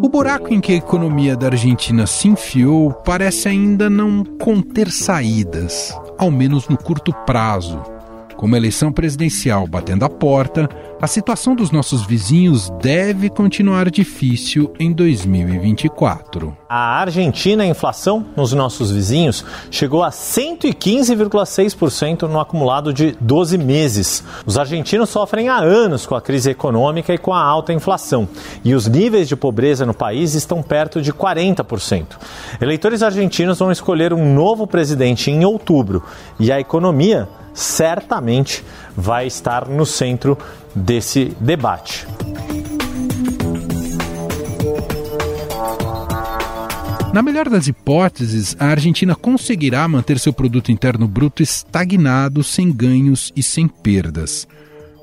O buraco em que a economia da Argentina se enfiou parece ainda não conter saídas, ao menos no curto prazo. Com a eleição presidencial batendo a porta, a situação dos nossos vizinhos deve continuar difícil em 2024. A Argentina, a inflação nos nossos vizinhos chegou a 115,6% no acumulado de 12 meses. Os argentinos sofrem há anos com a crise econômica e com a alta inflação. E os níveis de pobreza no país estão perto de 40%. Eleitores argentinos vão escolher um novo presidente em outubro e a economia certamente vai estar no centro desse debate. Na melhor das hipóteses, a Argentina conseguirá manter seu produto interno bruto estagnado, sem ganhos e sem perdas.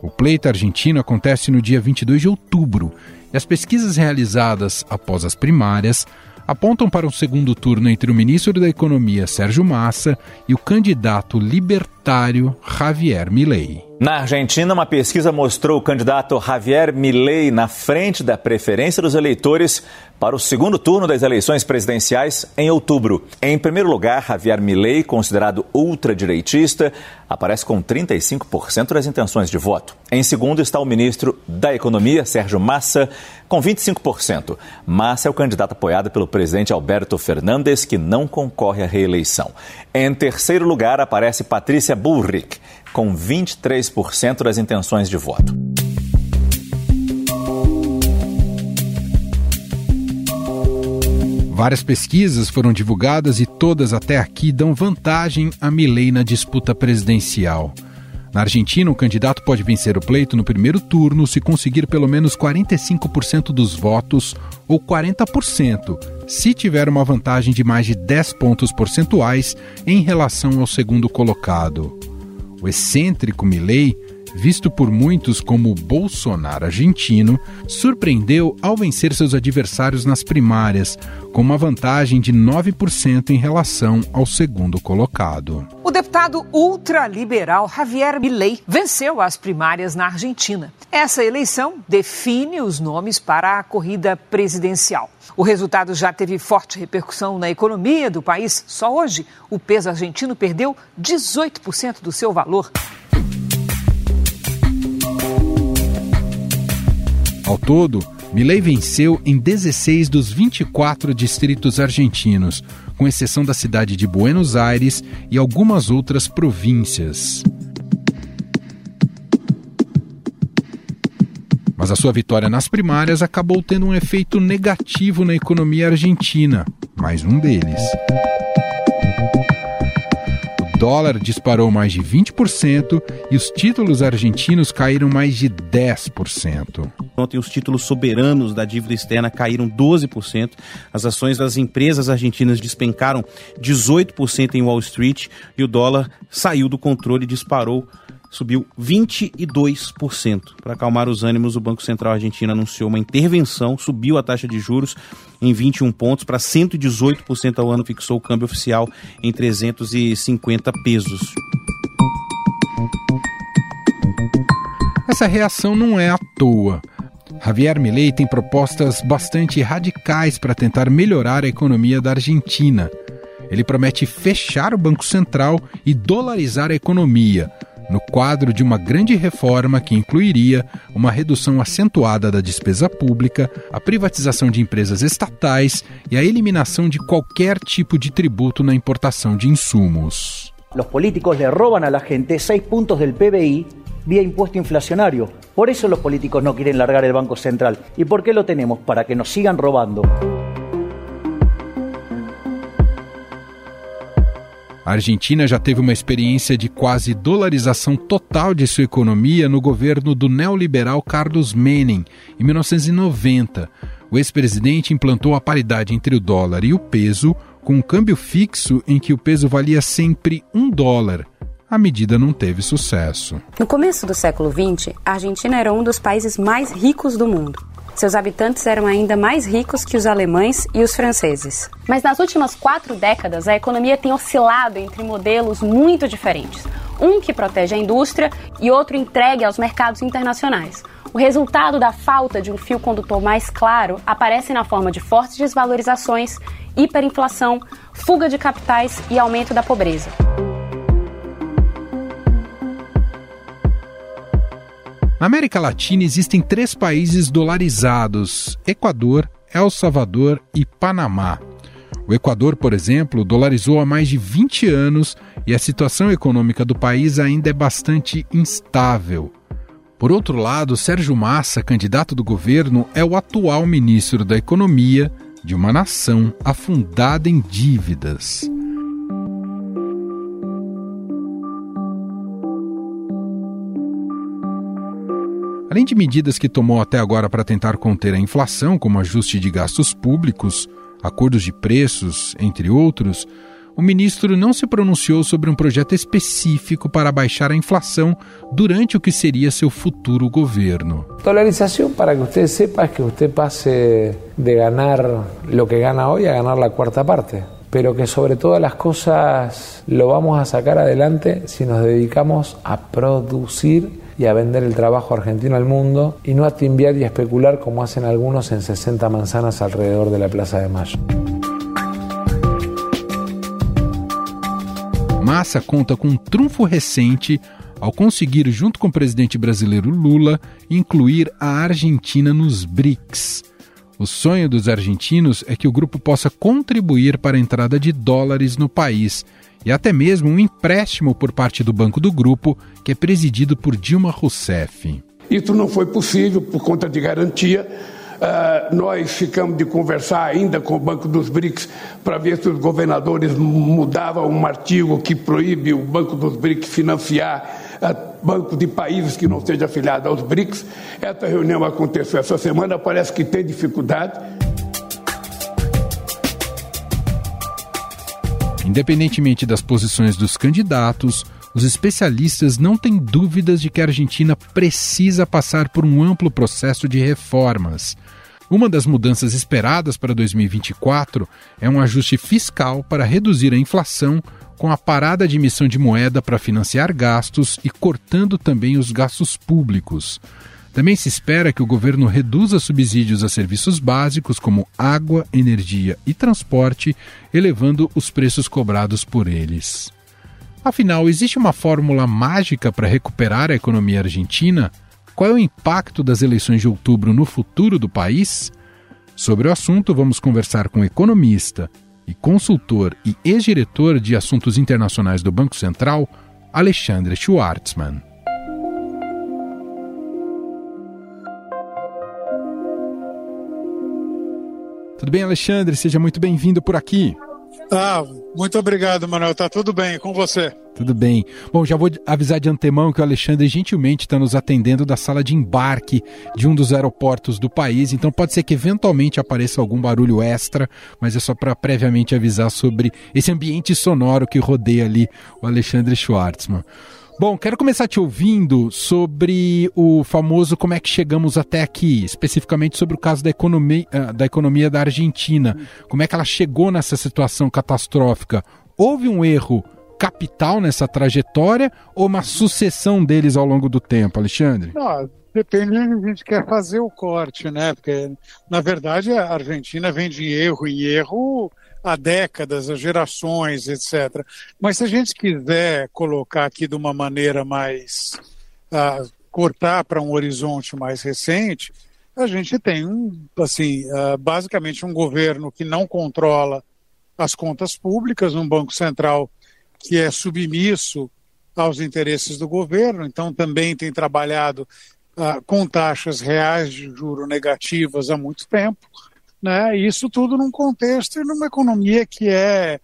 O pleito argentino acontece no dia 22 de outubro e as pesquisas realizadas após as primárias apontam para um segundo turno entre o ministro da Economia, Sérgio Massa, e o candidato libertário Javier Milei. Na Argentina, uma pesquisa mostrou o candidato Javier Milei na frente da preferência dos eleitores para o segundo turno das eleições presidenciais em outubro. Em primeiro lugar, Javier Milei, considerado ultradireitista, aparece com 35% das intenções de voto. Em segundo está o ministro da Economia, Sérgio Massa, com 25%. Massa é o candidato apoiado pelo presidente Alberto Fernandes, que não concorre à reeleição. Em terceiro lugar aparece Patrícia Bullrich com 23% das intenções de voto. Várias pesquisas foram divulgadas e todas até aqui dão vantagem a Milei na disputa presidencial. Na Argentina, o candidato pode vencer o pleito no primeiro turno se conseguir pelo menos 45% dos votos ou 40%, se tiver uma vantagem de mais de 10 pontos percentuais em relação ao segundo colocado. O excêntrico Milley, visto por muitos como Bolsonaro argentino, surpreendeu ao vencer seus adversários nas primárias, com uma vantagem de 9% em relação ao segundo colocado. O deputado ultraliberal Javier Milei venceu as primárias na Argentina. Essa eleição define os nomes para a corrida presidencial. O resultado já teve forte repercussão na economia do país. Só hoje, o peso argentino perdeu 18% do seu valor. Ao todo, Milei venceu em 16 dos 24 distritos argentinos, com exceção da cidade de Buenos Aires e algumas outras províncias. Mas a sua vitória nas primárias acabou tendo um efeito negativo na economia argentina, mais um deles. O dólar disparou mais de 20% e os títulos argentinos caíram mais de 10%. Ontem, os títulos soberanos da dívida externa caíram 12%. As ações das empresas argentinas despencaram 18% em Wall Street e o dólar saiu do controle e disparou subiu 22%. Para acalmar os ânimos, o Banco Central Argentino anunciou uma intervenção, subiu a taxa de juros em 21 pontos para 118% ao ano, fixou o câmbio oficial em 350 pesos. Essa reação não é à toa. Javier Milei tem propostas bastante radicais para tentar melhorar a economia da Argentina. Ele promete fechar o Banco Central e dolarizar a economia, no quadro de uma grande reforma que incluiria uma redução acentuada da despesa pública, a privatização de empresas estatais e a eliminação de qualquer tipo de tributo na importação de insumos. Os políticos le roban a la gente 6 pontos del PBI vía impuesto inflacionario. Por eso los políticos no quieren largar el Banco Central. ¿Y por qué lo tenemos? Para que nos sigan robando. A Argentina já teve uma experiência de quase dolarização total de sua economia no governo do neoliberal Carlos Menem, em 1990. O ex-presidente implantou a paridade entre o dólar e o peso, com um câmbio fixo em que o peso valia sempre um dólar. A medida não teve sucesso. No começo do século XX, a Argentina era um dos países mais ricos do mundo. Seus habitantes eram ainda mais ricos que os alemães e os franceses. Mas nas últimas quatro décadas, a economia tem oscilado entre modelos muito diferentes. Um que protege a indústria e outro entregue aos mercados internacionais. O resultado da falta de um fio condutor mais claro aparece na forma de fortes desvalorizações, hiperinflação, fuga de capitais e aumento da pobreza. Na América Latina existem três países dolarizados: Equador, El Salvador e Panamá. O Equador, por exemplo, dolarizou há mais de 20 anos e a situação econômica do país ainda é bastante instável. Por outro lado, Sérgio Massa, candidato do governo, é o atual ministro da Economia de uma nação afundada em dívidas. Além de medidas que tomou até agora para tentar conter a inflação, como ajuste de gastos públicos, acordos de preços, entre outros, o ministro não se pronunciou sobre um projeto específico para baixar a inflação durante o que seria seu futuro governo. Dolarização, para que você sepa, que você passe de ganhar o que gana hoje a ganhar a quarta parte. pero que sobre todas las cosas lo vamos a sacar adelante si nos dedicamos a producir y a vender el trabajo argentino al mundo y no a timbiar y especular como hacen algunos en 60 manzanas alrededor de la Plaza de Mayo. Massa conta com um trunfo recente ao conseguir, junto com o presidente brasileiro Lula, incluir a Argentina nos BRICS. O sonho dos argentinos é que o grupo possa contribuir para a entrada de dólares no país e até mesmo um empréstimo por parte do Banco do Grupo, que é presidido por Dilma Rousseff. Isso não foi possível por conta de garantia Uh, nós ficamos de conversar ainda com o Banco dos BRICS para ver se os governadores mudavam um artigo que proíbe o Banco dos BRICS financiar uh, banco de países que não sejam afiliados aos BRICS. Essa reunião aconteceu essa semana, parece que tem dificuldade. Independentemente das posições dos candidatos, os especialistas não têm dúvidas de que a Argentina precisa passar por um amplo processo de reformas. Uma das mudanças esperadas para 2024 é um ajuste fiscal para reduzir a inflação, com a parada de emissão de moeda para financiar gastos e cortando também os gastos públicos. Também se espera que o governo reduza subsídios a serviços básicos como água, energia e transporte, elevando os preços cobrados por eles. Afinal, existe uma fórmula mágica para recuperar a economia argentina? Qual é o impacto das eleições de outubro no futuro do país? Sobre o assunto, vamos conversar com economista e consultor e ex-diretor de assuntos internacionais do Banco Central, Alexandre Schwartzman. Tudo bem, Alexandre? Seja muito bem-vindo por aqui. Ah, muito obrigado, Manuel. Tá tudo bem com você. Tudo bem. Bom, já vou avisar de antemão que o Alexandre gentilmente está nos atendendo da sala de embarque de um dos aeroportos do país, então pode ser que eventualmente apareça algum barulho extra, mas é só para previamente avisar sobre esse ambiente sonoro que rodeia ali o Alexandre Schwartzman. Bom, quero começar te ouvindo sobre o famoso como é que chegamos até aqui, especificamente sobre o caso da economia, ah, da economia da Argentina. Como é que ela chegou nessa situação catastrófica? Houve um erro capital nessa trajetória ou uma sucessão deles ao longo do tempo, Alexandre? Não, depende de onde a gente quer fazer o corte, né? Porque, na verdade, a Argentina vem de erro em erro há décadas, há gerações, etc. Mas se a gente quiser colocar aqui de uma maneira mais. Uh, cortar para um horizonte mais recente, a gente tem, um, assim, uh, basicamente um governo que não controla as contas públicas, um Banco Central que é submisso aos interesses do governo, então também tem trabalhado uh, com taxas reais de juro negativas há muito tempo, né? Isso tudo num contexto e numa economia que é,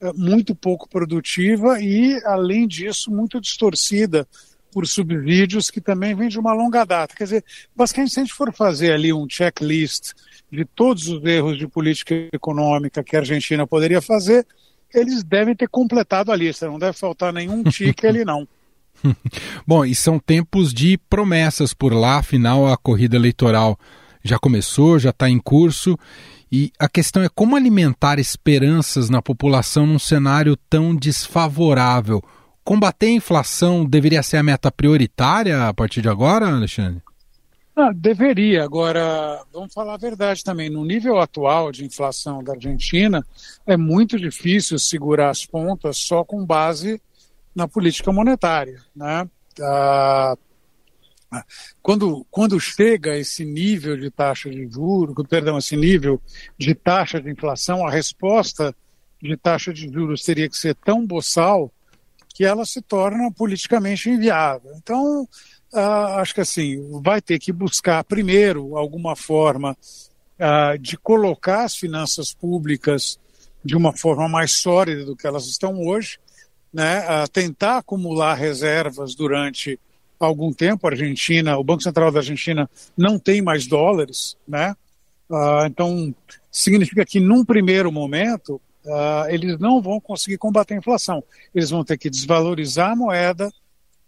é muito pouco produtiva e, além disso, muito distorcida por subsídios que também vêm de uma longa data. Quer dizer, basicamente, se a gente for fazer ali um checklist de todos os erros de política econômica que a Argentina poderia fazer, eles devem ter completado a lista, não deve faltar nenhum tique ali não. Bom, e são tempos de promessas por lá, afinal a corrida eleitoral já começou, já está em curso. E a questão é como alimentar esperanças na população num cenário tão desfavorável. Combater a inflação deveria ser a meta prioritária a partir de agora, Alexandre? Ah, deveria. Agora, vamos falar a verdade também. No nível atual de inflação da Argentina, é muito difícil segurar as pontas só com base na política monetária. Né? Ah, quando, quando chega esse nível de taxa de juros, perdão, esse nível de taxa de inflação, a resposta de taxa de juros teria que ser tão boçal que ela se torna politicamente inviável. Então, uh, acho que assim, vai ter que buscar primeiro alguma forma uh, de colocar as finanças públicas de uma forma mais sólida do que elas estão hoje, né, uh, tentar acumular reservas durante algum tempo. A Argentina, o Banco Central da Argentina não tem mais dólares, né? Uh, então significa que num primeiro momento uh, eles não vão conseguir combater a inflação. Eles vão ter que desvalorizar a moeda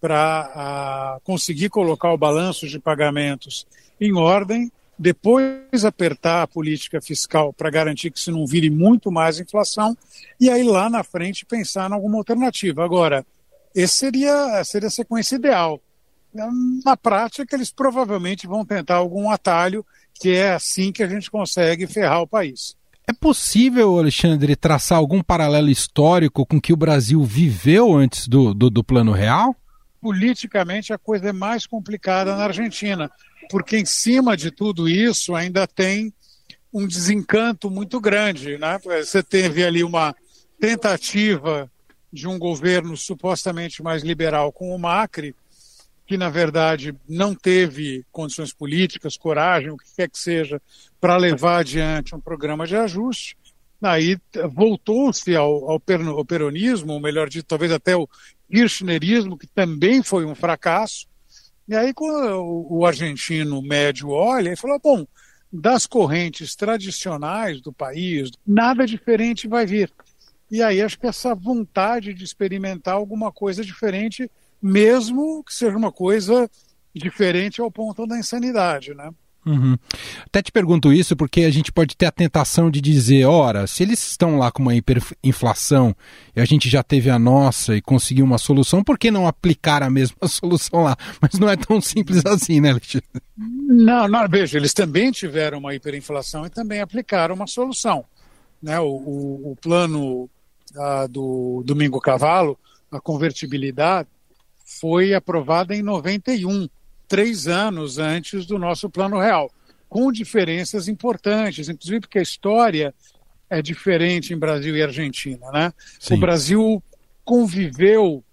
para uh, ah, conseguir colocar o balanço de pagamentos em ordem, depois apertar a política fiscal para garantir que se não vire muito mais inflação, e aí lá na frente pensar em alguma alternativa. Agora, esse seria, seria a sequência ideal na prática, eles provavelmente vão tentar algum atalho, que é assim que a gente consegue ferrar o país. É possível, Alexandre, traçar algum paralelo histórico com que o Brasil viveu antes do, do, do Plano Real? Politicamente, a coisa é mais complicada na Argentina, porque em cima de tudo isso ainda tem um desencanto muito grande. Né? Você teve ali uma tentativa de um governo supostamente mais liberal com o Macri, que, na verdade, não teve condições políticas, coragem, o que quer que seja, para levar adiante um programa de ajuste. Aí voltou-se ao, ao, peronismo, ou melhor dito, talvez até o kirchnerismo, que também foi um fracasso. E aí, o, o argentino médio olha, ele falou: bom, das correntes tradicionais do país, nada diferente vai vir. E aí acho que essa vontade de experimentar alguma coisa diferente mesmo que seja uma coisa diferente ao ponto da insanidade, né? Uhum. Até te pergunto isso porque a gente pode ter a tentação de dizer, ora, se eles estão lá com uma hiperinflação e a gente já teve a nossa e conseguiu uma solução, por que não aplicar a mesma solução lá? Mas não é tão simples assim, né, Alexandre? Não, não, veja, eles também tiveram uma hiperinflação e também aplicaram uma solução. Né? O, o, o plano ah, do Domingo Cavalo, a convertibilidade, foi aprovada em 91, três anos antes do nosso Plano Real, com diferenças importantes, inclusive porque a história é diferente em Brasil e Argentina. Né? O Brasil conviveu,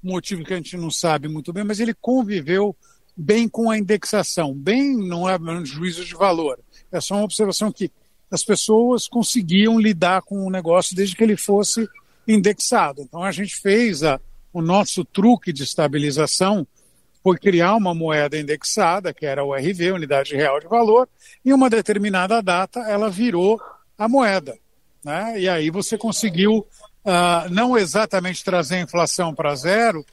motivo que a gente não sabe muito bem, mas ele conviveu bem com a indexação. Bem não é um juízo de valor, é só uma observação que as pessoas conseguiam lidar com o negócio desde que ele fosse indexado. Então a gente fez a, o nosso truque de estabilização foi criar uma moeda indexada, que era o RV, Unidade Real de Valor, e uma determinada data ela virou a moeda. Né? E aí você conseguiu uh, não exatamente trazer a inflação para zero,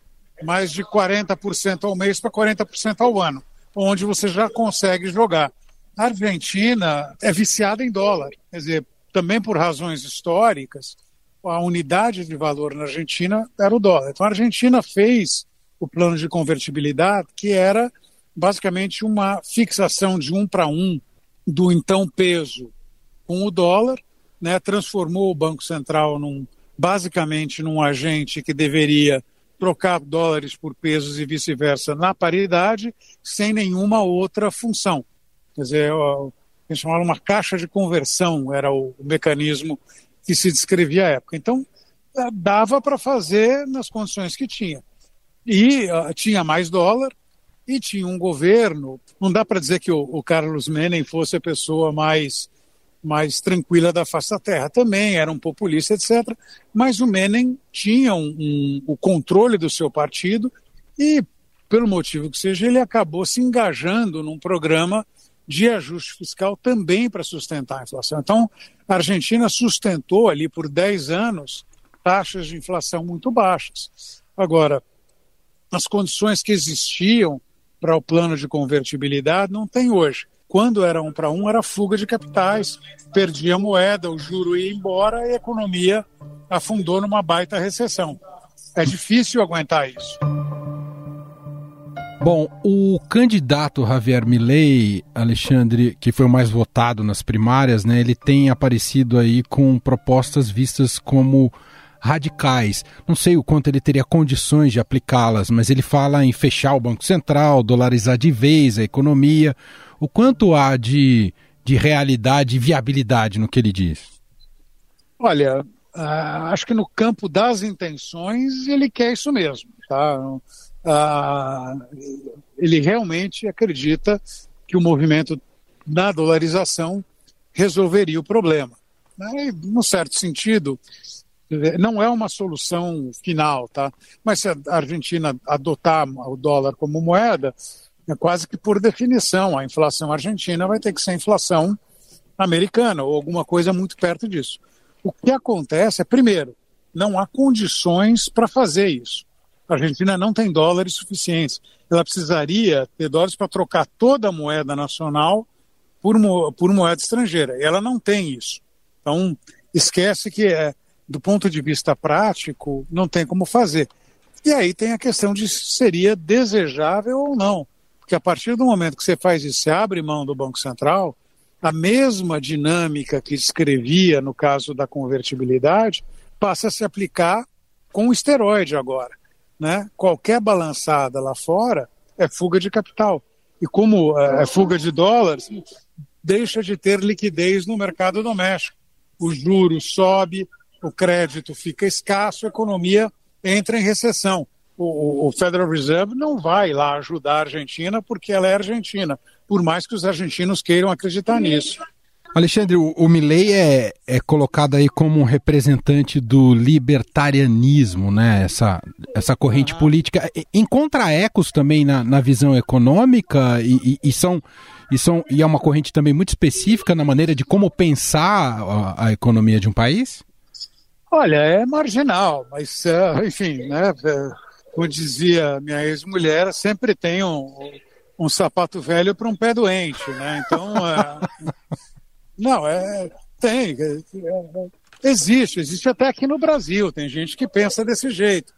mas de 40% ao mês para 40% ao ano, onde você já consegue jogar. A Argentina é viciada em dólar, quer dizer, também por razões históricas, a unidade de valor na Argentina era o dólar. Então a Argentina fez o plano de convertibilidade, que era basicamente uma fixação de um para um do então peso com o dólar, né, transformou o Banco Central num, basicamente num agente que deveria trocar dólares por pesos e vice-versa na paridade, sem nenhuma outra função. Quer dizer, chamava uma caixa de conversão, era o mecanismo que se descrevia à época. Então, eh, dava para fazer nas condições que tinha. E uh, tinha mais dólar e tinha um governo. Não dá para dizer que o, o, Carlos Menem fosse a pessoa mais, mais tranquila da face da terra. Também era um populista, etc. Mas o Menem tinha um, um, o controle do seu partido e, pelo motivo que seja, ele acabou se engajando num programa de ajuste fiscal também para sustentar a inflação. Então, a Argentina sustentou ali por 10 anos taxas de inflação muito baixas. Agora, as condições que existiam para o plano de convertibilidade não tem hoje. quando era um para um, era fuga de capitais, perdia a moeda, o juro ia embora e a economia afundou numa baita recessão. É difícil aguentar isso. Bom, o candidato Javier Milei, Alexandre, que foi o mais votado nas primárias, né, ele tem aparecido aí com propostas vistas como radicais. Não sei o quanto ele teria condições de aplicá-las, mas ele fala em fechar o Banco Central, dolarizar de vez a economia. O quanto há de, de realidade e viabilidade no que ele diz? Olha, uh, acho que no campo das intenções ele quer isso mesmo. Tá? Ah, ele realmente acredita que o movimento da dolarização resolveria o problema. Né? num certo sentido, não é uma solução final, tá? Mas se a Argentina adotar o dólar como moeda, é quase que por definição a inflação argentina vai ter que ser inflação americana ou alguma coisa muito perto disso. O que acontece é, primeiro, não há condições para fazer isso. A Argentina não tem dólares suficientes. Ela precisaria ter dólares para trocar toda a moeda nacional por, mo por moeda estrangeira. E ela não tem isso. Então, esquece que, é, do ponto de vista prático, não tem como fazer. E aí tem a questão de se seria desejável ou não. Porque a partir do momento que você faz isso, você abre mão do Banco Central, a mesma dinâmica que descrevia no caso da convertibilidade passa a se aplicar com o esteroide agora né? Qualquer balançada lá fora é fuga de capital. E como é, é fuga de dólares, deixa de ter liquidez no mercado doméstico. O juro sobe, o crédito fica escasso, a economia entra em recessão. O, o, Federal Reserve não vai lá ajudar a Argentina porque ela é argentina, por mais que os argentinos queiram acreditar nisso. Alexandre, o, o Milley é, é colocado aí como um representante do libertarianismo, né? Essa, essa corrente uhum. política. Encontra ecos também na, na visão econômica e, e, e, são, e, são, e é uma corrente também muito específica na maneira de como pensar a, a economia de um país? Olha, é marginal, mas, é, enfim, né? Como dizia minha ex-mulher, sempre tem um, um sapato velho para um pé doente, né? Então, é, Não, é, tem. É, é, existe, existe até aqui no Brasil. Tem gente que pensa desse jeito.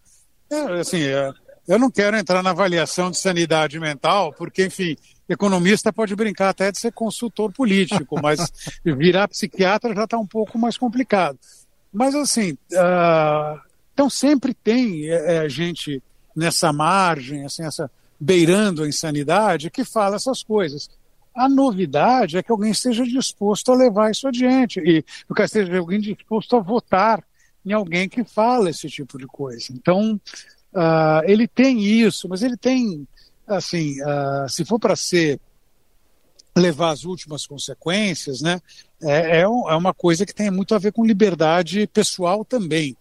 É, assim, é, eu não quero entrar na avaliação de sanidade mental, porque, enfim, economista pode brincar até de ser consultor político, mas virar psiquiatra já está um pouco mais complicado. Mas, assim, uh, então sempre tem é, é, gente nessa margem, assim, essa beirando a insanidade, que fala essas coisas. A novidade é que alguém esteja disposto a levar isso adiante e que esteja alguém disposto a votar em alguém que fala esse tipo de coisa. Então, uh, ele tem isso, mas ele tem, assim, uh, se for para ser levar as últimas consequências, né, é, é, é, uma coisa que tem muito a ver com liberdade pessoal também.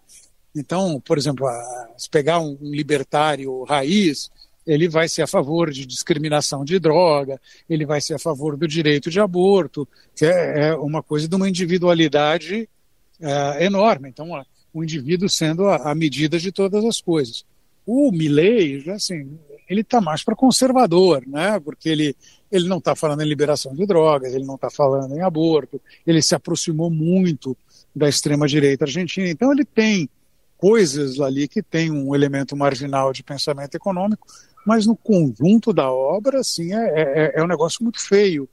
Então, por exemplo, uh, se pegar um, um libertário raiz, ele vai ser a favor de discriminação de droga, ele vai ser a favor do direito de aborto, que é, é uma coisa de uma individualidade é, enorme. Então, o indivíduo sendo a, a, medida de todas as coisas. O Milley, assim, ele está mais para conservador, né? Porque ele, ele não está falando em liberação de drogas, ele não está falando em aborto, ele se aproximou muito da extrema direita argentina. Então, ele tem coisas ali que tem um elemento marginal de pensamento econômico, mas no conjunto da obra, assim, é, é, é um negócio muito feio,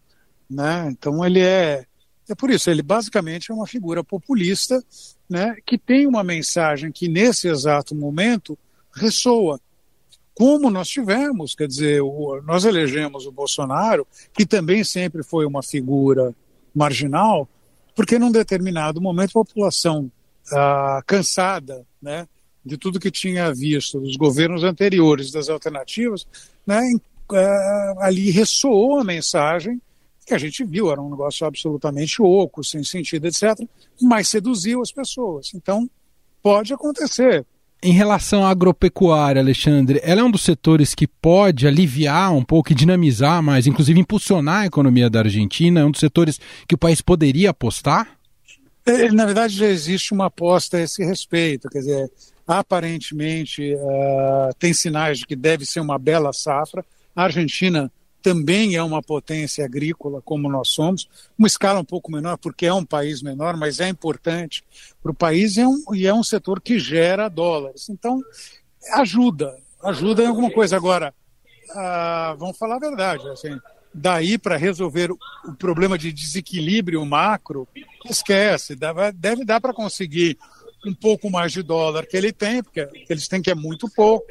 né? Então ele é, é por isso, ele basicamente é uma figura populista, né, que tem uma mensagem que nesse exato momento ressoa. Como nós tivemos, quer dizer, o, nós elegemos o Bolsonaro, que também sempre foi uma figura marginal, porque num determinado momento a população ah, cansada, né, de tudo que tinha visto dos governos anteriores, das alternativas, né, é, ali ressoou a mensagem que a gente viu, era um negócio absolutamente oco, sem sentido, etc., mas seduziu as pessoas. Então, pode acontecer. Em relação à agropecuária, Alexandre, ela é um dos setores que pode aliviar um pouco e dinamizar mais, inclusive impulsionar a economia da Argentina? É um dos setores que o país poderia apostar? É, na verdade, já existe uma aposta a esse respeito. Quer dizer, aparentemente uh, tem sinais de que deve ser uma bela safra. A Argentina também é uma potência agrícola, como nós somos, uma escala um pouco menor, porque é um país menor, mas é importante para o país e é, um, e é um setor que gera dólares. Então, ajuda, ajuda em alguma coisa. Agora, ah, vamos falar a verdade, assim, daí para resolver o problema de desequilíbrio macro, esquece, deve dar para conseguir um pouco mais de dólar que ele tem, porque eles têm que é muito pouco,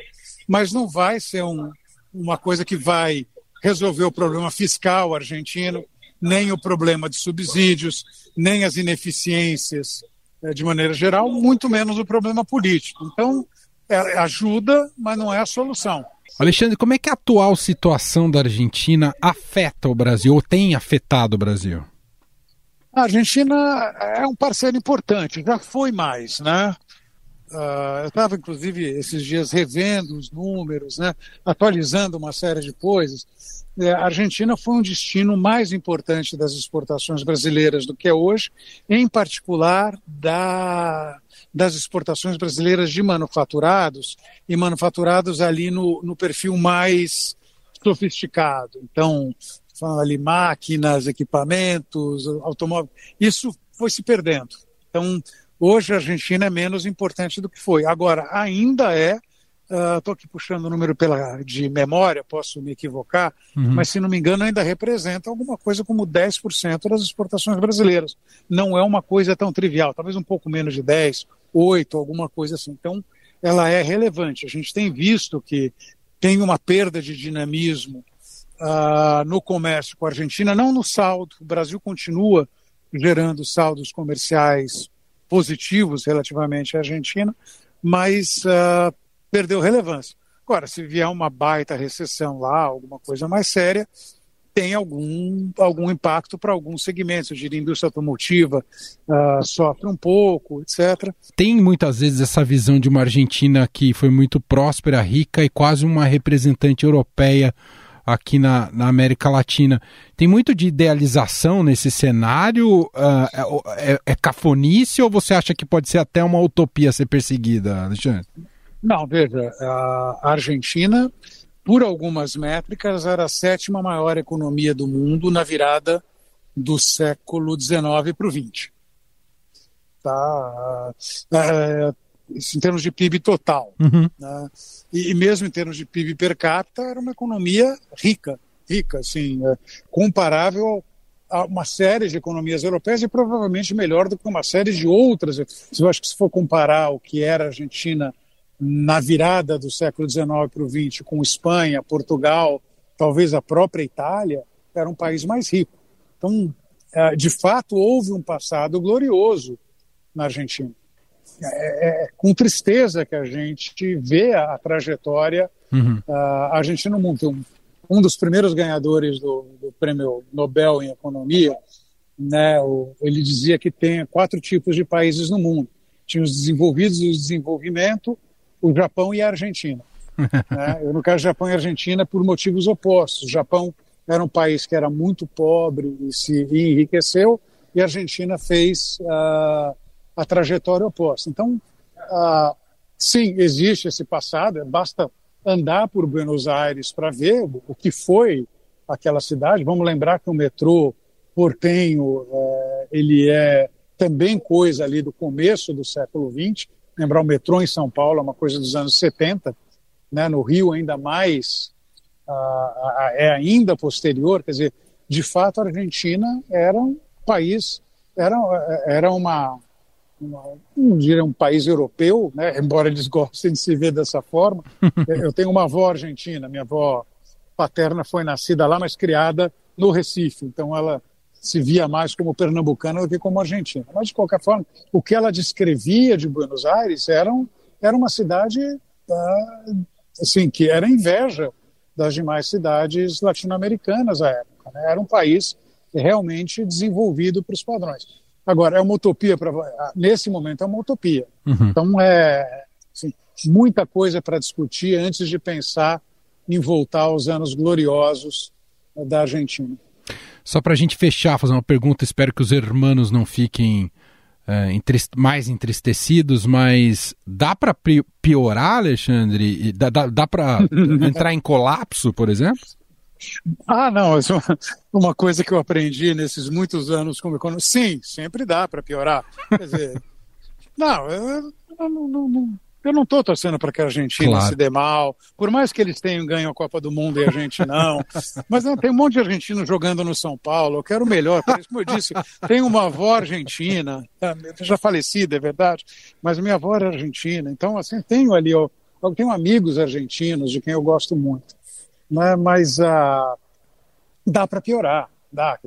mas não vai ser um, uma coisa que vai resolver o problema fiscal argentino, nem o problema de subsídios, nem as ineficiências eh, de maneira geral, muito menos o problema político. Então, é, ajuda, mas não é a solução. Alexandre, como é que a atual situação da Argentina afeta o Brasil ou tem afetado o Brasil? A Argentina é um parceiro importante, já foi mais, né? Uh, eu estava, inclusive, esses dias revendo os números, né, atualizando uma série de coisas. É, a Argentina foi um destino mais importante das exportações brasileiras do que é hoje, em particular da, das exportações brasileiras de manufaturados, e manufaturados ali no, no perfil mais sofisticado. Então, ali máquinas, equipamentos, automóveis. Isso foi se perdendo. Então, Hoje a Argentina é menos importante do que foi. Agora, ainda é. Estou uh, aqui puxando o número pela, de memória, posso me equivocar, uhum. mas se não me engano, ainda representa alguma coisa como 10% das exportações brasileiras. Não é uma coisa tão trivial, talvez um pouco menos de 10, 8, alguma coisa assim. Então, ela é relevante. A gente tem visto que tem uma perda de dinamismo uh, no comércio com a Argentina, não no saldo. O Brasil continua gerando saldos comerciais positivos relativamente à Argentina, mas uh, perdeu relevância. Agora, se vier uma baita recessão lá, alguma coisa mais séria, tem algum, algum impacto para alguns segmentos. Eu diria, a indústria automotiva uh, sofre um pouco, etc. Tem muitas vezes essa visão de uma Argentina que foi muito próspera, rica e quase uma representante europeia aqui na, na América Latina. Tem muito de idealização nesse cenário? Uh, é, é, cafonice ou você acha que pode ser até uma utopia ser perseguida, Alexandre? Não, veja, a Argentina, por algumas métricas, era a sétima maior economia do mundo na virada do século XIX para o XX. Tá? É, em termos de PIB total. Uhum. Né? E, e, mesmo em termos de PIB per capita, era uma economia rica, rica, assim, é, comparável a uma série de economias europeias e provavelmente melhor do que uma série de outras. Eu acho que se for comparar o que era a Argentina na virada do século XIX para o XX com Espanha, Portugal, talvez a própria Itália, era um país mais rico. Então, é, de fato, houve um passado glorioso na Argentina. É, é, com tristeza que a gente vê a, a trajetória. Uhum. Uh, a Argentina no mundo. Um, um dos primeiros ganhadores do, do, prêmio Nobel em Economia, né, o, ele dizia que tem quatro tipos de países no mundo. Tinha os desenvolvidos o desenvolvimento, o Japão e a Argentina. né? Eu, no caso Japão e Argentina, por motivos opostos. O Japão era um país que era muito pobre e se enriqueceu, e a Argentina fez uh, a trajetória oposta. Então, ah, sim, existe esse passado, basta andar por Buenos Aires para ver o que foi aquela cidade. Vamos lembrar que o metrô portenho, é, ele é também coisa ali do começo do século XX. Lembrar o metrô em São Paulo é uma coisa dos anos 70, né? no Rio ainda mais, é ainda posterior, quer dizer, de fato a Argentina era um país, era, era uma, não diria um país europeu, né? embora eles gostem de se ver dessa forma. Eu tenho uma avó argentina, minha avó paterna foi nascida lá, mas criada no Recife, então ela se via mais como pernambucana do que como argentina. Mas, de qualquer forma, o que ela descrevia de Buenos Aires era, um, era uma cidade ah, assim, que era inveja das demais cidades latino-americanas à época. Né? Era um país realmente desenvolvido para os padrões. Agora, é uma utopia, pra, nesse momento é uma utopia. Uhum. Então, é assim, muita coisa para discutir antes de pensar em voltar aos anos gloriosos da Argentina. Só para a gente fechar, fazer uma pergunta, espero que os hermanos não fiquem é, entrist mais entristecidos, mas dá para piorar, Alexandre? Dá, dá, dá para entrar em colapso, por exemplo? Ah, não, isso é uma coisa que eu aprendi nesses muitos anos como economista. Sim, sempre dá para piorar. Quer dizer, não, eu, eu não, eu não estou torcendo para que a Argentina claro. se dê mal, por mais que eles tenham ganho a Copa do Mundo e a gente não. Mas não, tem um monte de argentinos jogando no São Paulo, eu quero o melhor. Por isso, como eu disse, tem uma avó argentina, tá, já falecida, é verdade, mas minha avó era argentina. Então, assim, tenho ali, eu tenho amigos argentinos de quem eu gosto muito. Né? Mas ah, dá para piorar, dá.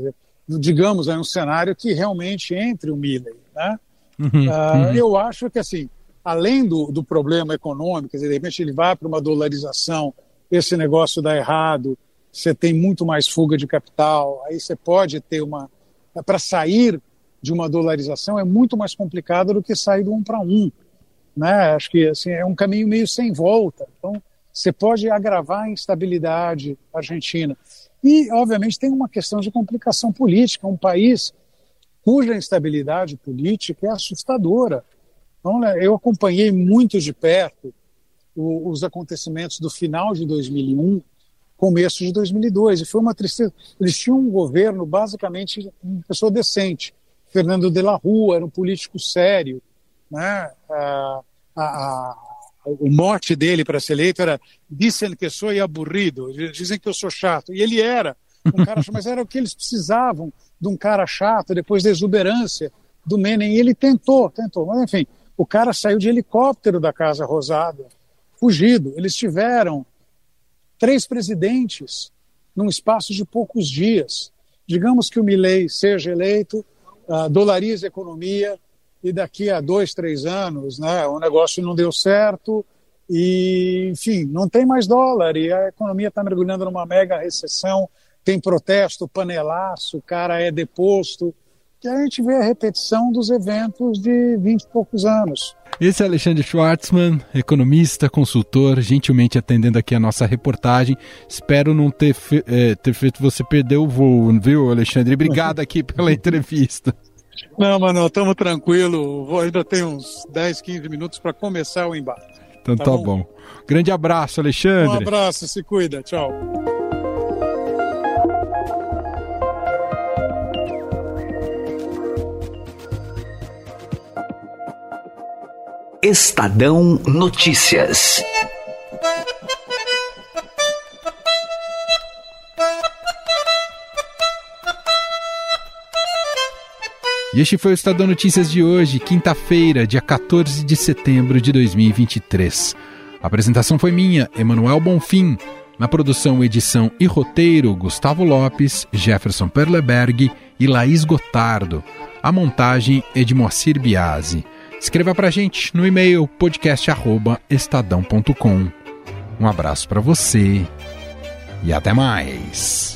Digamos, é um cenário que realmente entre o Milley. Né? Uhum, ah, uhum. Eu acho que, assim, além do, do problema econômico, quer dizer, de repente ele vai para uma dolarização, esse negócio dá errado, você tem muito mais fuga de capital, aí você pode ter uma. Para sair de uma dolarização é muito mais complicado do que sair do um para um. Né? Acho que assim, é um caminho meio sem volta. Então, você pode agravar a instabilidade argentina. E, obviamente, tem uma questão de complicação política. Um país cuja instabilidade política é assustadora. Então, né, eu acompanhei muito de perto o, os acontecimentos do final de 2001, começo de 2002, e foi uma tristeza. Eles tinham um governo basicamente uma pessoa decente. Fernando de la Rua era um político sério, né? a, a, o mote dele para ser eleito era dizem que sou aburrido, dizem que eu sou chato. E ele era um cara, mas era o que eles precisavam de um cara chato depois da exuberância do Menem. E ele tentou, tentou, mas enfim, o cara saiu de helicóptero da Casa Rosada, fugido. Eles tiveram três presidentes num espaço de poucos dias. Digamos que o Milley seja eleito, uh, dolarize a economia e daqui a dois, três anos, né, o negócio não deu certo e, enfim, não tem mais dólar e a economia está mergulhando numa mega recessão, tem protesto, panelaço, o cara é deposto que a gente vê a repetição dos eventos de 20 e poucos anos. Esse é Alexandre Schwartzman, economista, consultor, gentilmente atendendo aqui a nossa reportagem. Espero não ter, fe é, ter feito você perder o voo, viu, Alexandre? Obrigado aqui pela entrevista. Não, mano, estamos tranquilo. Ainda tem uns 10, 15 minutos para começar o embate. Então tá, tá bom? bom. Grande abraço, Alexandre. Um abraço, se cuida. Tchau. Estadão Notícias. E este foi o Estadão Notícias de hoje, quinta-feira, dia 14 de setembro de 2023. A apresentação foi minha, Emanuel Bonfim. Na produção, edição e roteiro, Gustavo Lopes, Jefferson Perleberg e Laís Gotardo. A montagem é de Moacir Biasi. Escreva para a gente no e-mail podcast@estadão.com. Um abraço para você e até mais.